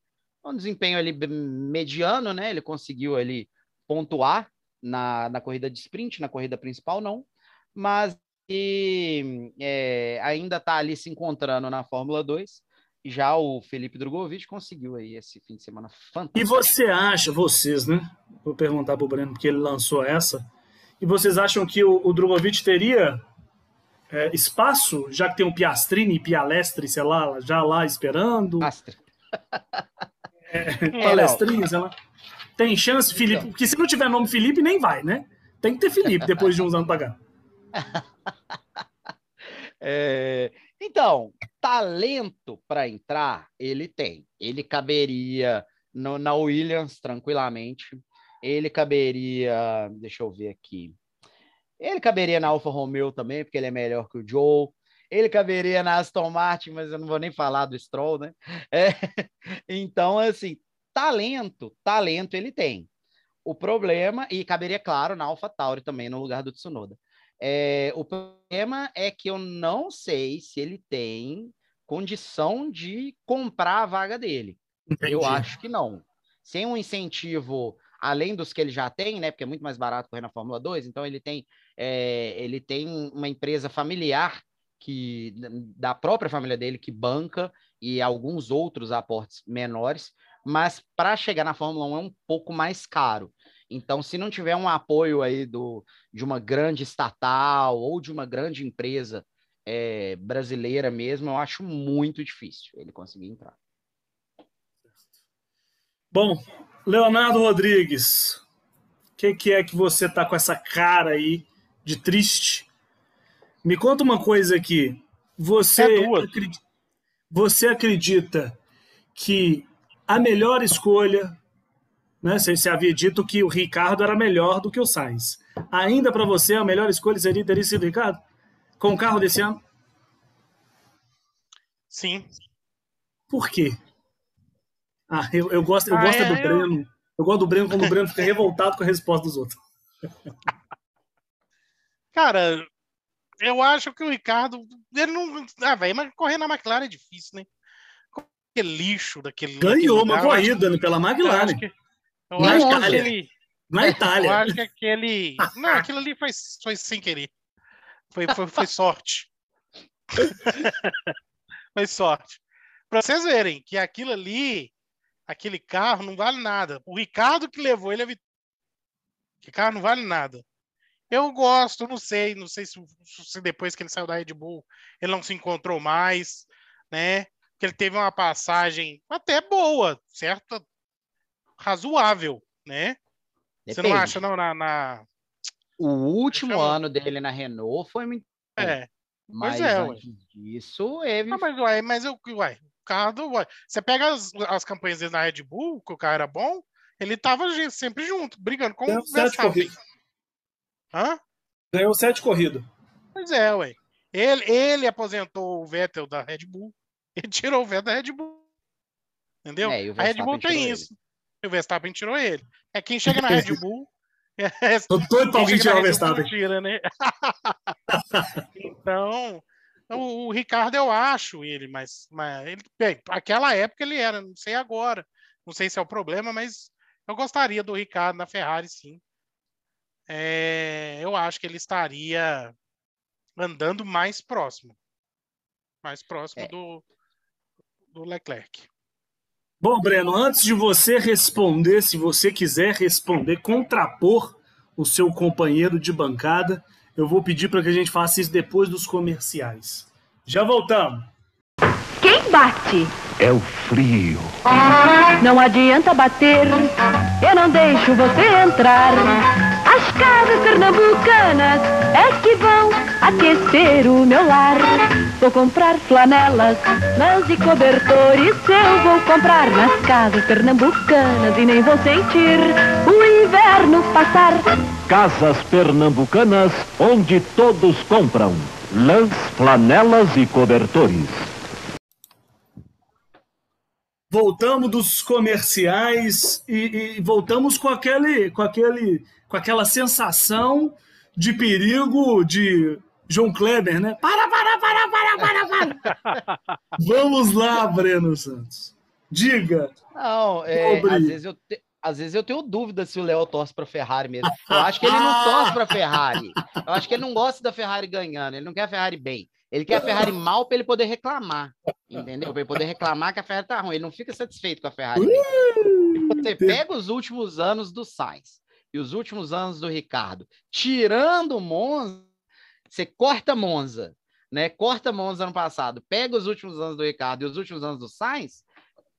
um desempenho ali mediano, né? Ele conseguiu ali pontuar na, na corrida de sprint, na corrida principal não, mas e, é, ainda está ali se encontrando na Fórmula 2. Já o Felipe Drogovic conseguiu aí esse fim de semana fantástico. E você acha, vocês, né? Vou perguntar para o Breno, porque ele lançou essa. E vocês acham que o, o Drogovic teria é, espaço, já que tem um Piastrini, Pialestre, sei lá, já lá esperando? Astre. (laughs) É, palestrinha, sei lá. Tem chance, Felipe? Então. Porque se não tiver nome Felipe, nem vai, né? Tem que ter Felipe depois de uns anos pagando. (laughs) é, então, talento para entrar, ele tem. Ele caberia no, na Williams tranquilamente. Ele caberia, deixa eu ver aqui. Ele caberia na Alfa Romeo também, porque ele é melhor que o Joe. Ele caberia na Aston Martin, mas eu não vou nem falar do Stroll, né? É, (laughs) então, assim, talento, talento ele tem. O problema, e caberia, claro, na Alpha Tauri também, no lugar do Tsunoda. É, o problema é que eu não sei se ele tem condição de comprar a vaga dele. Entendi. Eu acho que não. Sem um incentivo além dos que ele já tem, né? Porque é muito mais barato correr na Fórmula 2, então ele tem, é, ele tem uma empresa familiar que da própria família dele que banca e alguns outros aportes menores, mas para chegar na Fórmula 1 é um pouco mais caro. Então, se não tiver um apoio aí do, de uma grande estatal ou de uma grande empresa é, brasileira mesmo, eu acho muito difícil ele conseguir entrar. Bom, Leonardo Rodrigues, o que, que, é que você tá com essa cara aí de triste? Me conta uma coisa aqui. Você, é acredita, você acredita que a melhor escolha né? Você, você havia dito que o Ricardo era melhor do que o Sainz. Ainda para você, a melhor escolha seria ter sido o Ricardo? Com o carro desse ano? Sim. Por quê? Ah, eu, eu gosto, eu ah, gosto é, do eu... Breno. Eu gosto do Breno quando o Breno fica revoltado com a resposta dos outros. (laughs) Cara, eu acho que o Ricardo. Ele não. Ah, velho, mas correr na McLaren é difícil, né? Aquele lixo daquele. Ganhou uma corrida que, pela McLaren. Que, eu na acho Itália. que aquele. Na (laughs) Itália. Eu acho que aquele. Não, aquilo ali foi, foi sem querer. Foi, foi, foi sorte. (laughs) foi sorte. Pra vocês verem que aquilo ali, aquele carro não vale nada. O Ricardo que levou ele a vitória. Que carro não vale nada. Eu gosto, não sei, não sei se, se, depois que ele saiu da Red Bull ele não se encontrou mais, né? Que ele teve uma passagem até boa, certo? Razoável, né? Depende. Você não acha, não, na... na... O último ano dele na Renault foi muito... É, mas é, antes ué. disso, ele... Ah, mas, ué, mas eu, ué, o carro do... Ué. Você pega as, as campanhas dele na Red Bull, que o carro era bom, ele tava sempre junto, brigando com Ganhou o Verstappen. Hã? Ganhou sete corridas. Pois é, ué. Ele, ele aposentou o Vettel da Red Bull. (laughs) Ele tirou o Vettel da Red Bull. Entendeu? É, a Red Bull tem isso. Ele o Verstappen tirou ele. É quem chega na Red Bull. (laughs) É, Tô doido pra alguém tirar o Verstappen. Tira, né? (laughs) então, o, o, Ricardo eu acho ele, mas, mas ele, bem, aquela época ele era, não sei agora. Não sei se é o problema, mas eu gostaria do Ricardo na Ferrari, sim. É, eu acho que ele estaria andando mais próximo. Mais próximo é. do, do Leclerc. Bom, Breno, antes de você responder, se você quiser responder, contrapor o seu companheiro de bancada, eu vou pedir para que a gente faça isso depois dos comerciais. Já voltamos. Quem bate? É o frio. Não adianta bater, eu não deixo você entrar. As casas pernambucanas é que vão aquecer o meu lar. Vou comprar flanelas, lãs e cobertores. Eu vou comprar nas casas pernambucanas e nem vou sentir o inverno passar. Casas pernambucanas, onde todos compram lãs, flanelas e cobertores. Voltamos dos comerciais e, e voltamos com aquele, com aquele, com aquela sensação de perigo de João Kleber, né? Para, para, para, para, para, para. (laughs) Vamos lá, Breno Santos. Diga. Não, é, às, vezes eu te- às vezes eu tenho dúvida se o Léo torce para Ferrari mesmo. Eu acho que ele não (laughs) torce para Ferrari. Eu acho que ele não gosta da Ferrari ganhando. Ele não quer a Ferrari bem. Ele quer a Ferrari mal para ele poder reclamar. Entendeu? Para ele poder reclamar que a Ferrari tá ruim. Ele não fica satisfeito com a Ferrari. Você pega os últimos anos do Sainz e os últimos anos do Ricardo, tirando o Monza, você corta Monza, né? Corta Monza ano passado, pega os últimos anos do Ricardo e os últimos anos do Sainz,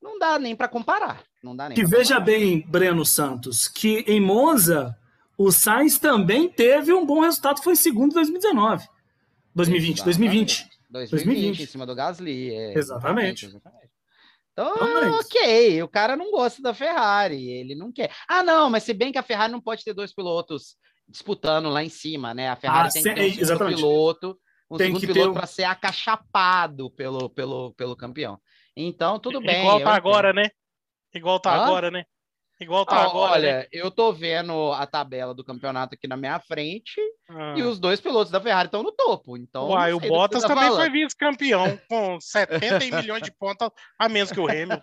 não dá nem para comparar. Não dá nem. Que veja bem, Breno Santos, que em Monza o Sainz também teve um bom resultado, foi segundo em 2019. 2020, 2020. 2020, 2020. em cima do Gasly. é, Exatamente. exatamente. Então, ok, o cara não gosta da Ferrari, ele não quer. Ah, não, mas se bem que a Ferrari não pode ter dois pilotos disputando lá em cima, né? A Ferrari Ah, tem que ter um segundo exatamente. piloto, um Tem segundo que ter piloto um- para ser acachapado pelo, pelo, pelo campeão. Então, tudo bem. Igual tá entendo. agora, né? Igual tá Hã? agora, né? Igual tá Ah, agora, né? olha, eu tô vendo a tabela do campeonato aqui na minha frente Ah. e os dois pilotos da Ferrari estão no topo. Então, Uai, o Bottas tá também falando. foi vice-campeão, (laughs) com 70 milhões de pontos a menos que o Hamilton.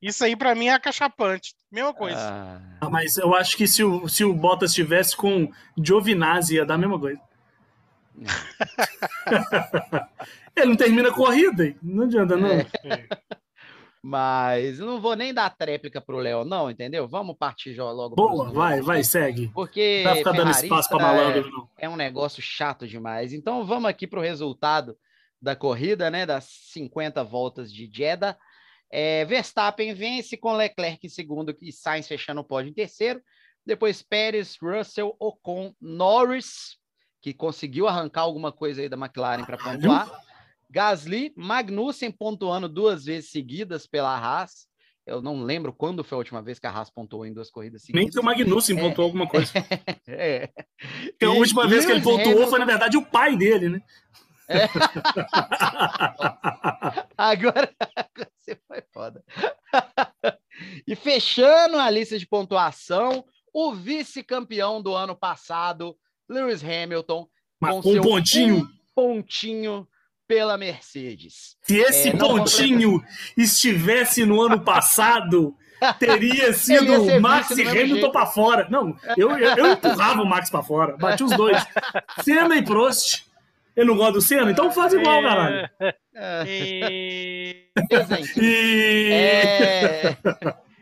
Isso aí, pra mim, é acachapante. Mesma coisa. Ah, Ah, Mas eu acho que se o, se o Bottas tivesse com Giovinazzi ia dar a mesma coisa. (laughs) Ele não termina a corrida, hein? não adianta não. É. Mas não vou nem dar tréplica pro Léo, não, entendeu? Vamos partir já logo. Boa, vai, vai, segue. Porque vai ficar dando espaço pra malandro, não. é, é um negócio chato demais. Então vamos aqui pro resultado da corrida, né? Das 50 voltas de Jeddah. É, Verstappen vence com Leclerc em segundo e Sainz fechando o pódio em terceiro. Depois Pérez, Russell, Ocon, Norris, que conseguiu arrancar alguma coisa aí da McLaren para pontuar. Gasly, Magnussen pontuando duas vezes seguidas pela Haas. Eu não lembro quando foi a última vez que a Haas pontuou em duas corridas Nem seguidas. que o Magnussen pontuou alguma coisa. (laughs) É. Porque a E última vez que ele pontuou Hamilton- foi, na verdade, o pai dele, né? (laughs) Agora você foi foda. e fechando a lista de pontuação, o vice-campeão do ano passado, Lewis Hamilton, Mas com com um seu pontinho. um pontinho pela Mercedes. Se esse É, não pontinho estivesse no ano passado, (laughs) teria sido ser Max e Hamilton para fora. Não, eu, eu, eu empurrava o Max para fora. Bati os dois. (laughs) Senna e Prost. Eu não gosto do Senna, então faz igual, caralho. É, E... E... é,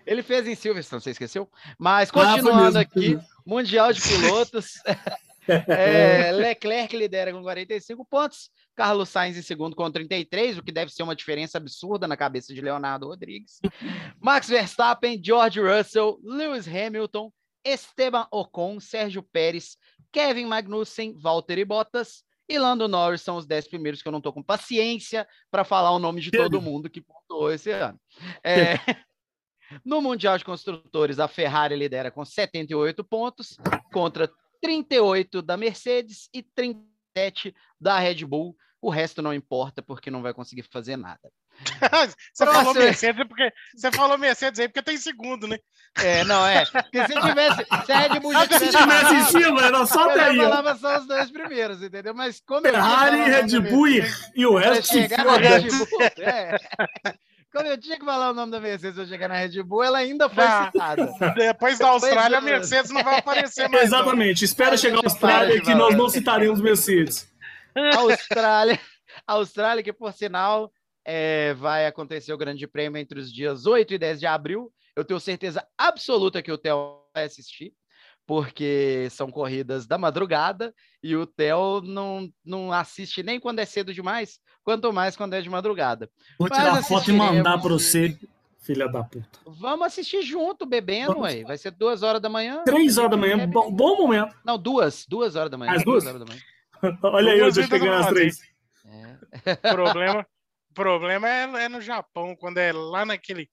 Ele fez em Silverstone, você esqueceu? Mas Ah, continuando mesmo. aqui, Mundial de Pilotos. (laughs) É, (laughs) Leclerc lidera com 45 pontos, Carlos Sainz em segundo com 33, o que deve ser uma diferença absurda na cabeça de Leonardo Rodrigues. (laughs) Max Verstappen, George Russell, Lewis Hamilton, Esteban Ocon, Sérgio Pérez, Kevin Magnussen, Valtteri Bottas e Lando Norris são os 10 primeiros que eu não estou com paciência para falar o nome de todo mundo que pontuou esse ano. É, (laughs) no Mundial de Construtores, a Ferrari lidera com 78 pontos contra 38 da Mercedes e 37 da Red Bull. O resto não importa porque não vai conseguir fazer nada. (laughs) você falou Próximo. Mercedes porque você falou Mercedes aí porque tem segundo, né? É, não é. Porque se tivesse, se a Red Bull já Se tivesse tivesse em passado, cima, era só eu até já aí. ó. falava só os dois primeiros, entendeu? Mas como eu Ferrari, Red Bull e, e o se chegar. Red Bull, é. Como eu tinha que falar o nome da Mercedes pra chegar na Red Bull, ela ainda foi Ah. citada. (laughs) Depois da Austrália, a. Mercedes não vai aparecer mais. não. Exatamente. Espera A chegar a Austrália que nós não citaremos Mercedes. Austrália, Austrália, que por sinal é, vai acontecer o Grande Prêmio entre os dias 8 e 10 de abril. Eu tenho certeza absoluta que o Theo vai assistir, porque são corridas da madrugada e o Theo não, não assiste nem quando é cedo demais, quanto mais quando é de madrugada. Vou Mas tirar a foto e mandar e- você, filha da puta. Vamos assistir junto, bebendo, Vamos. ué. Vai ser duas horas da manhã. Três horas da manhã, Bebe- bom, bom momento. Não, duas, duas horas da manhã. Às duas? horas da manhã. (laughs) Olha aí, eu Duas já do às três. É. O (laughs) problema, problema é, é no Japão, quando é lá naquele.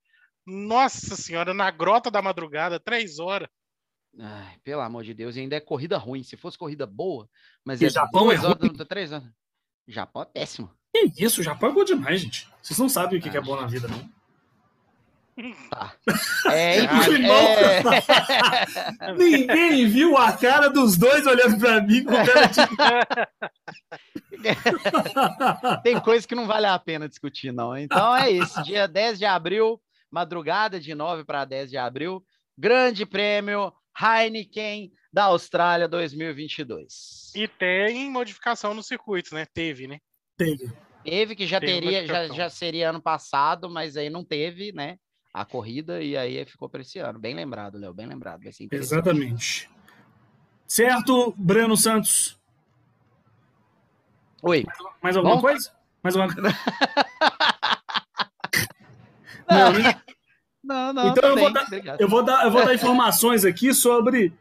Nossa senhora, na grota da madrugada, três horas. Ai, pelo amor de Deus, e ainda é corrida ruim. Se fosse corrida boa, mas E é Japão é horas, da- três horas. Japão é péssimo. Que isso, o Japão é bom demais, gente. Vocês não sabem o que que é Ah. bom na vida, não. Tá. É, (laughs) Irmão. é... (laughs) Ninguém viu a cara dos dois olhando pra mim com cara de... (laughs) tem coisa que não vale a pena discutir, não. Então é isso. Dia 10 de abril, madrugada de 9 para 10 de abril, Grande Prêmio Heineken da Austrália 2022. E tem modificação no circuito, né? Teve, né? Teve. Teve que já Tem teria, já, já seria ano passado, mas aí não teve, né? A corrida e aí ficou para esse ano. Bem lembrado, Léo, bem lembrado. Vai ser interessante. Exatamente. Certo, Breno Santos? Oi. Mais alguma Bom. coisa? Mais alguma coisa? (laughs) Não, né? Não, não, Então eu vou também, dar- obrigado. Eu vou dar, eu vou dar informações aqui sobre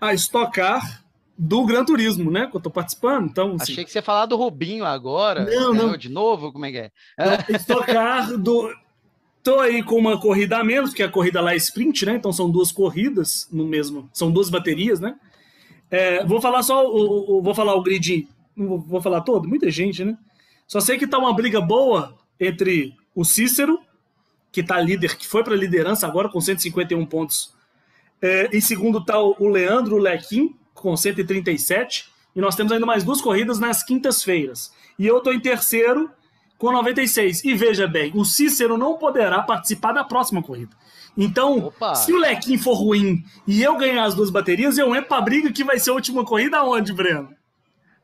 a Stock Car do Gran Turismo, né? Que eu tô participando. Então, assim, Achei que você ia falar do Rubinho agora. Não, não. De novo? Como é que é? (laughs) Stock Car do. Tô aí com uma corrida a menos, porque a corrida lá é sprint, né? Então são duas corridas no mesmo. São duas baterias, né? É, vou falar só o, o- Vou falar o grid. Não vou, vou falar todo? Muita gente, né? Só sei que tá uma briga boa entre o Cícero, que tá líder, que foi pra liderança agora com 151 pontos. É, em segundo tá o Leandro Lequim, com 137. E nós temos ainda mais duas corridas nas quintas-feiras. E eu tô em terceiro com 96. E veja bem, o Cícero não poderá participar da próxima corrida. Então, Opa. se o Lequim for ruim e eu ganhar as duas baterias, eu entro pra briga que vai ser a última corrida onde, Breno?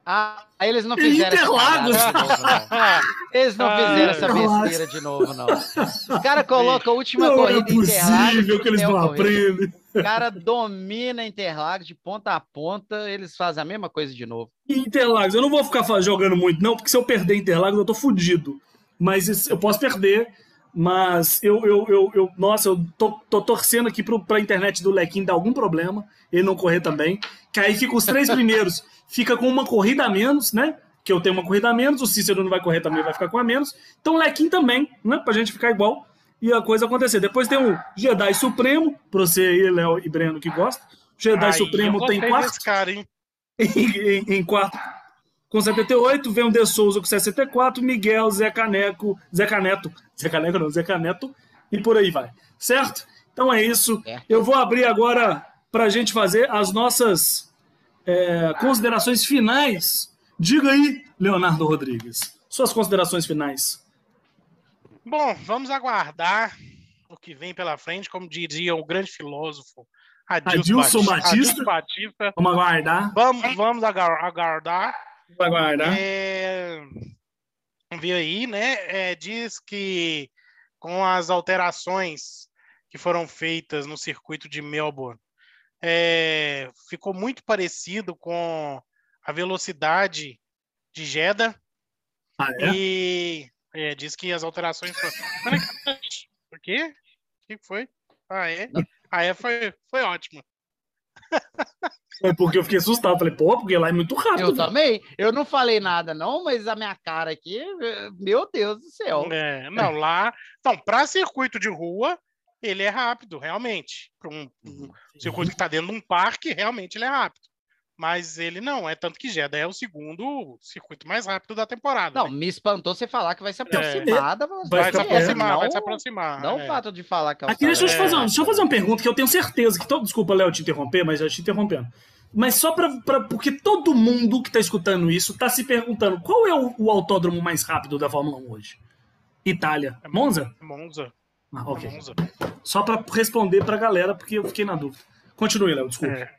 Ah, aí eles não (laughs) fizeram essa Interlagos. cagada de novo, não. (laughs) Eles não Ah, fizeram essa besteira de novo, não. Os caras colocam a última não corrida é em Interlagos. possível que eles o não aprendem. O cara domina Interlagos de ponta a ponta, eles fazem a mesma coisa de novo. Interlagos, eu não vou ficar jogando muito, não, porque se eu perder Interlagos, eu tô fudido. Mas isso- eu posso perder, mas eu, eu, eu, eu- nossa, eu tô, tô torcendo aqui pro, pra internet do Lequim dar algum problema, ele não correr também, que aí fica os três primeiros, fica com uma corrida a menos, né? Que eu tenho uma corrida a menos, o Cícero não vai correr também, vai ficar com a menos. Então o Lequim também, né? Pra gente ficar igual e a coisa acontecer. Depois tem o Jedi Supremo, pra você aí, Léo e Breno, que gosta. Jedi Aí, Supremo tem quarto cara, hein? em, em- em quarto com 78, vem o De Souza com 64, Miguel, Zé Caneco, Zé Caneto, Zé Caneco não, Zé Caneto, e por aí vai, certo? Então é isso. Certo. Eu vou abrir agora para a gente fazer as nossas é, considerações finais. Diga aí, Leonardo Rodrigues, suas considerações finais. Bom, vamos aguardar o que vem pela frente, como diria o grande filósofo Adilson Batista. Adilson Batista. Vamos aguardar, Vamos, vamos aguardar. vamos aguardar. É, vi aí, né? é, diz que com as alterações que foram feitas no circuito de Melbourne, é, ficou muito parecido com a velocidade de Jeddah. Ah, é? E é, diz que as alterações foram. Por quê? O que foi? Ah, é? Ah, é, foi, foi ótimo. É porque eu fiquei assustado, falei, pô, porque lá é muito rápido. Eu velho. também. Eu não falei nada, não, mas a minha cara aqui, meu Deus do céu. É, não, lá. Então, para circuito de rua, ele é rápido, realmente. Para um, um circuito que está dentro de um parque, realmente ele é rápido. Mas ele não, é tanto que Jeddah é o segundo circuito mais rápido da temporada. Não, né? me espantou você falar que vai se aproximar da velocidade. Vai Vai se aproximar, não, vai se aproximar. Não é. o fato de falar que é o Aqui, deixa eu, te É. fazer uma, deixa eu fazer uma pergunta que eu tenho certeza que todo. Desculpa, Léo, te interromper, mas já te interrompendo. Mas só pra, pra- Porque todo mundo que tá escutando isso tá se perguntando qual é o, o autódromo mais rápido da Fórmula 1 hoje? Itália. Monza? Monza. Ah, ok. Monza. Só pra responder pra galera, porque eu fiquei na dúvida. Continue, Léo, desculpa. É.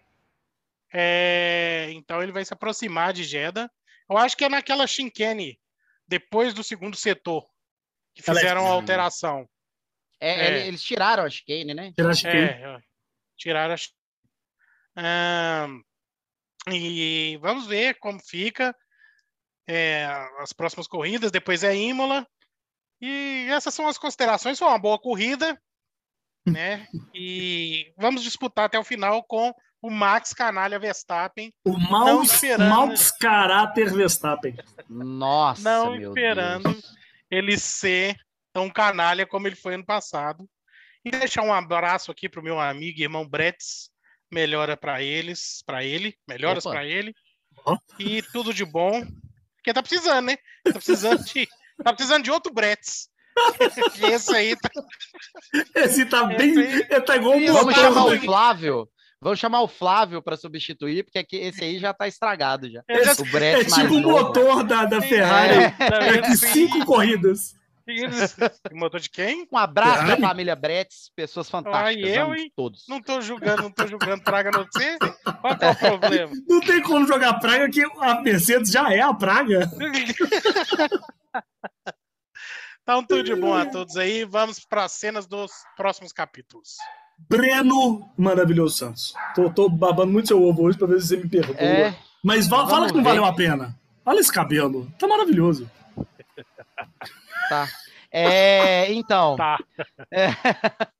É, então ele vai se aproximar de Jeddah. Eu acho que é naquela chicane, depois do segundo setor, que Ela é- fizeram a alteração. É, É. ele- Eles tiraram a chicane, né? Tirar de quem? É, tiraram a. Ahn, e vamos ver como fica é, as próximas corridas. Depois é Imola. E essas são as considerações. Foi uma boa corrida, né? E vamos disputar até o final com o Max Canalha Verstappen. O Maus, esperando. Maus Caráter Verstappen. Nossa, Não meu esperando. Deus. ele ser tão canalha como ele foi ano passado. E deixar um abraço aqui pro meu amigo e irmão Bretz. Melhora para eles, para ele, melhoras para ele. Ó. E tudo de bom. Porque tá precisando, né? Tá precisando de, tá precisando de outro Bretz (laughs) Esse aí tá. Esse tá Esse bem. aí- Ele tá igual um Vamos chamar o Flávio. Vamos chamar o Flávio para substituir, porque aqui, esse aí já tá estragado já. Esse- O Brett É tipo o motor da, da Ferrari. É. Vendo? cinco corridas. (laughs) Motor de quem? Um abraço Ferrari? da família Bretz, pessoas fantásticas. eu, amo hein? todos. Não tô julgando, não tô julgando. Traga no você. Qual é o problema? (laughs) Não tem como jogar praga, que a Mercedes já é a praga. (laughs) Então, tudo de bom a todos aí. Vamos para as cenas dos próximos capítulos. Breno Maravilhoso Santos. Tô, tô babando muito seu ovo hoje pra ver se você me perdoa. É, Mas fala que não ver. valeu a pena. Olha esse cabelo. Tá maravilhoso. Tá. É, então. Tá. É. (laughs)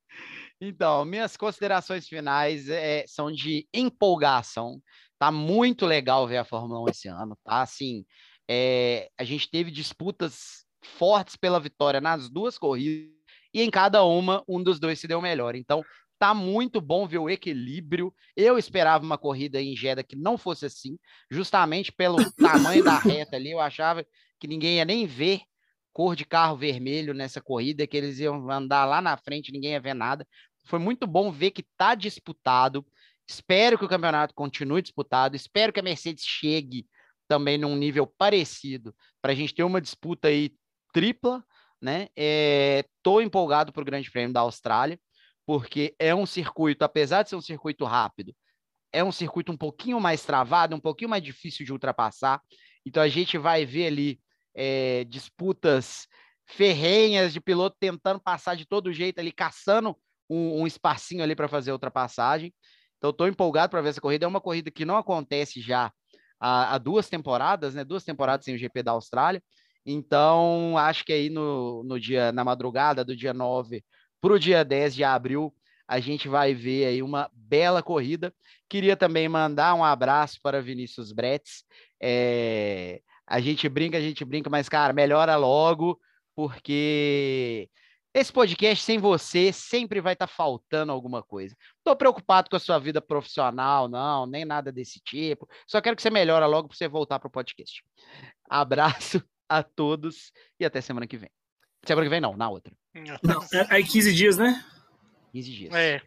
Então, minhas considerações finais é, são de empolgação. Tá muito legal ver a Fórmula 1 esse ano, tá? Assim, é, a gente teve disputas fortes pela vitória nas duas corridas e em cada uma um dos dois se deu melhor. Então, tá muito bom ver o equilíbrio. Eu esperava uma corrida em Jeddah que não fosse assim, justamente pelo tamanho da reta ali. Eu achava que ninguém ia nem ver cor de carro vermelho nessa corrida, que eles iam andar lá na frente, ninguém ia ver nada. Foi muito bom ver que tá disputado. Espero que o campeonato continue disputado. Espero que a Mercedes chegue também num nível parecido para a gente ter uma disputa aí tripla, né? É, tô empolgado para o Grande Prêmio da Austrália, porque é um circuito, apesar de ser um circuito rápido, é um circuito um pouquinho mais travado, um pouquinho mais difícil de ultrapassar. Então a gente vai ver ali é, disputas ferrenhas de piloto tentando passar de todo jeito ali, caçando um, um espacinho ali para fazer a ultrapassagem. Então, estou empolgado para ver essa corrida. É uma corrida que não acontece já há, há, duas temporadas, né? Duas temporadas sem o GP da Austrália. Então, acho que aí no, no dia, na madrugada do dia 9 para o dia 10 de abril, a gente vai ver aí uma bela corrida. Queria também mandar um abraço para Vinícius Bretz. É, a gente brinca, a gente brinca, mas, cara, melhora logo, porque esse podcast sem você sempre vai estar tá faltando alguma coisa. Estou preocupado com a sua vida profissional, não, nem nada desse tipo. Só quero que você melhore logo para você voltar para o podcast. Abraço a todos e até semana que vem. Semana que vem, não, na outra. Não, é, é 15 dias, né? 15 dias. É.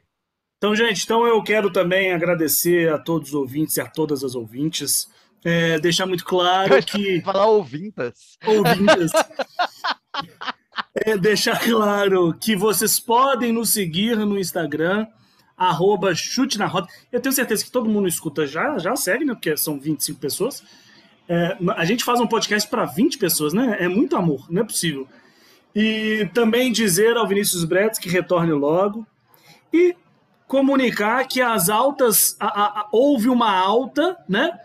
Então, gente, então eu quero também agradecer a todos os ouvintes e a todas as ouvintes. É, deixar muito claro que. Falar ouvintas. Ouvintas. (laughs) é, deixar claro que vocês podem nos seguir no Instagram, arroba chute na roda. Eu tenho certeza que todo mundo escuta já, já segue, né? Porque são 25 pessoas. É, a gente faz um podcast para 20 pessoas, né? É muito amor, não é possível. E também dizer ao Vinícius Bretos que retorne logo. E comunicar que as altas. A, a, a, houve uma alta, né?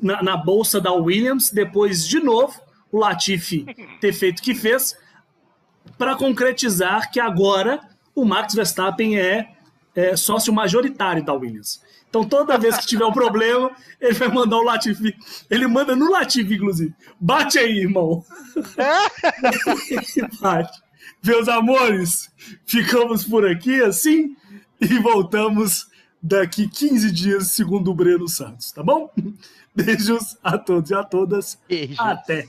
Na, na, bolsa da Williams, depois de novo o Latifi ter feito o que fez, para concretizar que agora o Max Verstappen é, é, sócio majoritário da Williams. Então toda vez que tiver um problema, (laughs) ele vai mandar o Latifi. Ele manda no Latifi, inclusive. Bate aí, irmão. (laughs) (laughs) Bate. Meus amores, ficamos por aqui assim e voltamos daqui 15 dias, segundo o Breno Santos, tá bom? Beijos a todos e a todas. Beijos. Até.